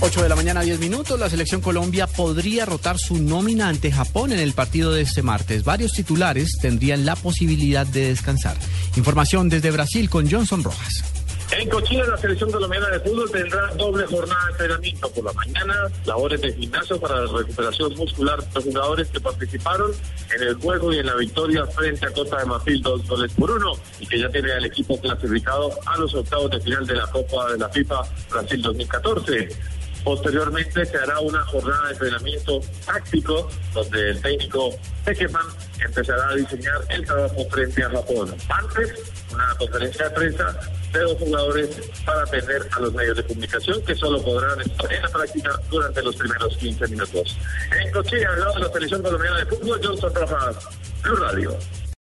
8 de la mañana, 10 minutos. La selección Colombia podría rotar su nómina ante Japón en el partido de este martes. Varios titulares tendrían la posibilidad de descansar. Información desde Brasil con Johnson Rojas. En Cochina, la selección colombiana de fútbol tendrá doble jornada de entrenamiento por la mañana, labores de gimnasio para la recuperación muscular de los jugadores que participaron en el juego y en la victoria frente a Costa de Marfil, dos goles por uno, y que ya tiene al equipo clasificado a los octavos de final de la Copa de la FIFA Brasil 2014. Posteriormente se hará una jornada de entrenamiento táctico donde el técnico Pekeman empezará a diseñar el trabajo frente a Japón. Antes, una conferencia de prensa de los jugadores para atender a los medios de comunicación que solo podrán estar en la práctica durante los primeros 15 minutos. En Cochilla, al lado la selección colombiana de fútbol, Johnson Rojas, Blue Radio.